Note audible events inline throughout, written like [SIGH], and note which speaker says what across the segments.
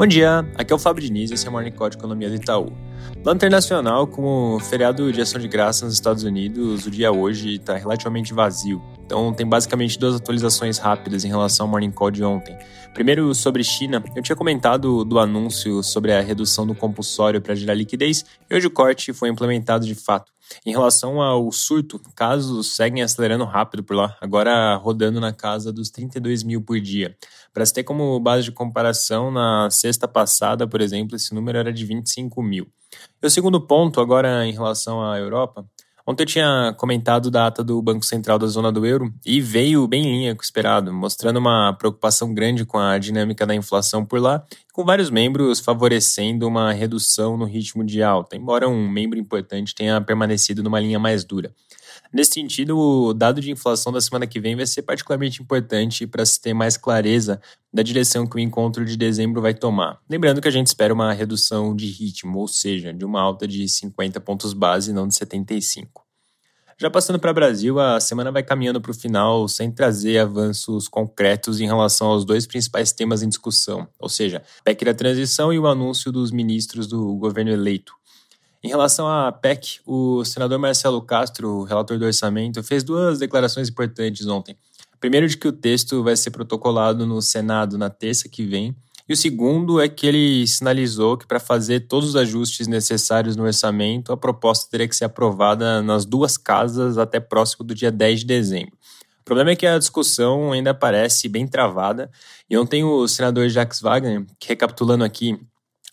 Speaker 1: Bom dia, aqui é o Fábio Diniz e esse é o Morning Call de Economia do Itaú. No internacional, como feriado de ação de graça nos Estados Unidos, o dia hoje está relativamente vazio. Então, tem basicamente duas atualizações rápidas em relação ao Morning Call de ontem. Primeiro, sobre China. Eu tinha comentado do anúncio sobre a redução do compulsório para gerar liquidez e hoje o corte foi implementado de fato. Em relação ao surto, casos seguem acelerando rápido por lá, agora rodando na casa dos 32 mil por dia. Para se ter como base de comparação, na sexta passada, por exemplo, esse número era de 25 mil. E o segundo ponto, agora em relação à Europa, Ontem eu tinha comentado da ata do Banco Central da zona do euro e veio bem em linha com o esperado, mostrando uma preocupação grande com a dinâmica da inflação por lá, com vários membros favorecendo uma redução no ritmo de alta, embora um membro importante tenha permanecido numa linha mais dura. Nesse sentido, o dado de inflação da semana que vem vai ser particularmente importante para se ter mais clareza da direção que o encontro de dezembro vai tomar. Lembrando que a gente espera uma redução de ritmo, ou seja, de uma alta de 50 pontos base, não de 75. Já passando para o Brasil, a semana vai caminhando para o final sem trazer avanços concretos em relação aos dois principais temas em discussão, ou seja, PEC da transição e o anúncio dos ministros do governo eleito. Em relação à PEC, o senador Marcelo Castro, relator do orçamento, fez duas declarações importantes ontem. Primeiro, de que o texto vai ser protocolado no Senado na terça que vem. E o segundo é que ele sinalizou que, para fazer todos os ajustes necessários no orçamento, a proposta teria que ser aprovada nas duas casas até próximo do dia 10 de dezembro. O problema é que a discussão ainda parece bem travada. E ontem o senador Jacques Wagner, recapitulando aqui,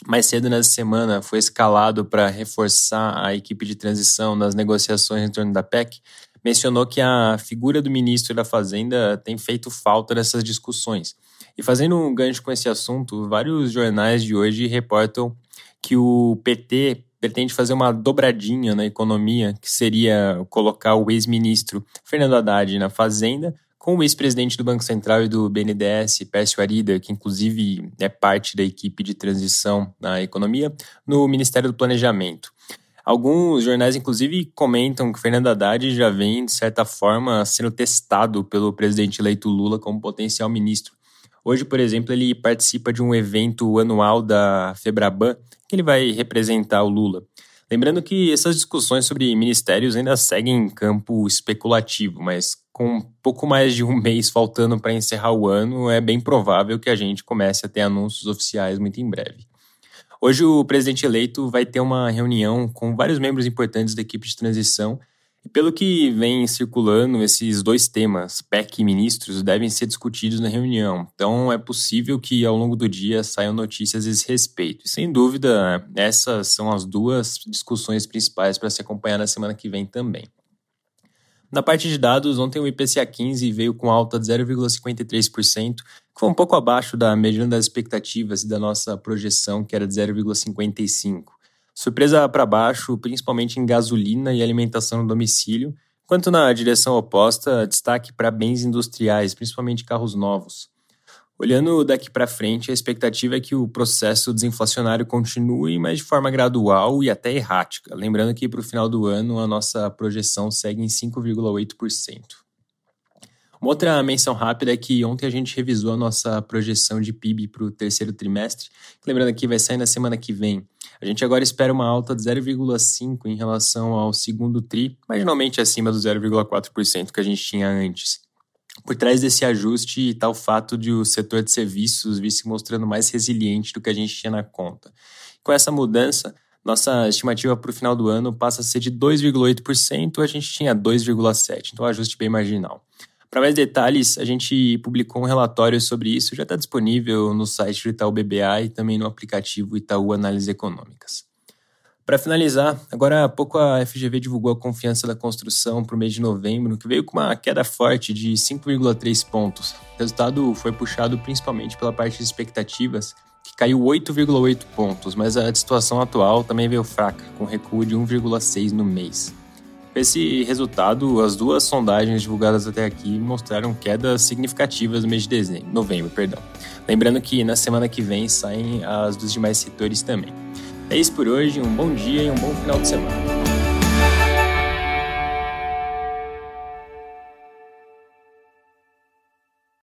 Speaker 1: mais cedo nessa semana foi escalado para reforçar a equipe de transição nas negociações em torno da PEC, mencionou que a figura do ministro da Fazenda tem feito falta nessas discussões. E fazendo um gancho com esse assunto, vários jornais de hoje reportam que o PT pretende fazer uma dobradinha na economia, que seria colocar o ex-ministro Fernando Haddad na Fazenda com o ex-presidente do Banco Central e do BNDES, Pércio Arida, que inclusive é parte da equipe de transição na economia, no Ministério do Planejamento. Alguns jornais, inclusive, comentam que Fernando Haddad já vem, de certa forma, sendo testado pelo presidente eleito Lula como potencial ministro. Hoje, por exemplo, ele participa de um evento anual da Febraban, que ele vai representar o Lula. Lembrando que essas discussões sobre ministérios ainda seguem em campo especulativo, mas com pouco mais de um [LAUGHS] mês faltando para encerrar o ano, é bem provável que a gente comece a ter anúncios oficiais muito em breve. Hoje, o presidente eleito vai ter uma reunião com vários membros importantes da equipe de transição. Pelo que vem circulando, esses dois temas, PEC e ministros, devem ser discutidos na reunião. Então, é possível que ao longo do dia saiam notícias a esse respeito. Sem dúvida, essas são as duas discussões principais para se acompanhar na semana que vem também. Na parte de dados, ontem o IPCA 15 veio com alta de 0,53%, que foi um pouco abaixo da mediana das expectativas e da nossa projeção, que era de 0,55%. Surpresa para baixo, principalmente em gasolina e alimentação no domicílio, enquanto na direção oposta, destaque para bens industriais, principalmente carros novos. Olhando daqui para frente, a expectativa é que o processo desinflacionário continue, mas de forma gradual e até errática. Lembrando que para o final do ano a nossa projeção segue em 5,8%. Uma outra menção rápida é que ontem a gente revisou a nossa projeção de PIB para o terceiro trimestre. Lembrando que vai sair na semana que vem. A gente agora espera uma alta de 0,5% em relação ao segundo TRI, marginalmente acima do 0,4% que a gente tinha antes. Por trás desse ajuste está o fato de o setor de serviços vir se mostrando mais resiliente do que a gente tinha na conta. Com essa mudança, nossa estimativa para o final do ano passa a ser de 2,8%, a gente tinha 2,7%, então ajuste bem marginal. Para mais detalhes, a gente publicou um relatório sobre isso, já está disponível no site do Itaú BBA e também no aplicativo Itaú Análises Econômicas. Para finalizar, agora há pouco a FGV divulgou a confiança da construção para o mês de novembro, que veio com uma queda forte de 5,3 pontos. O resultado foi puxado principalmente pela parte de expectativas, que caiu 8,8 pontos, mas a situação atual também veio fraca, com recuo de 1,6 no mês. Esse resultado, as duas sondagens divulgadas até aqui mostraram quedas significativas no mês de dezembro, novembro, perdão. Lembrando que na semana que vem saem as dos demais setores também. É isso por hoje, um bom dia e um bom final de semana.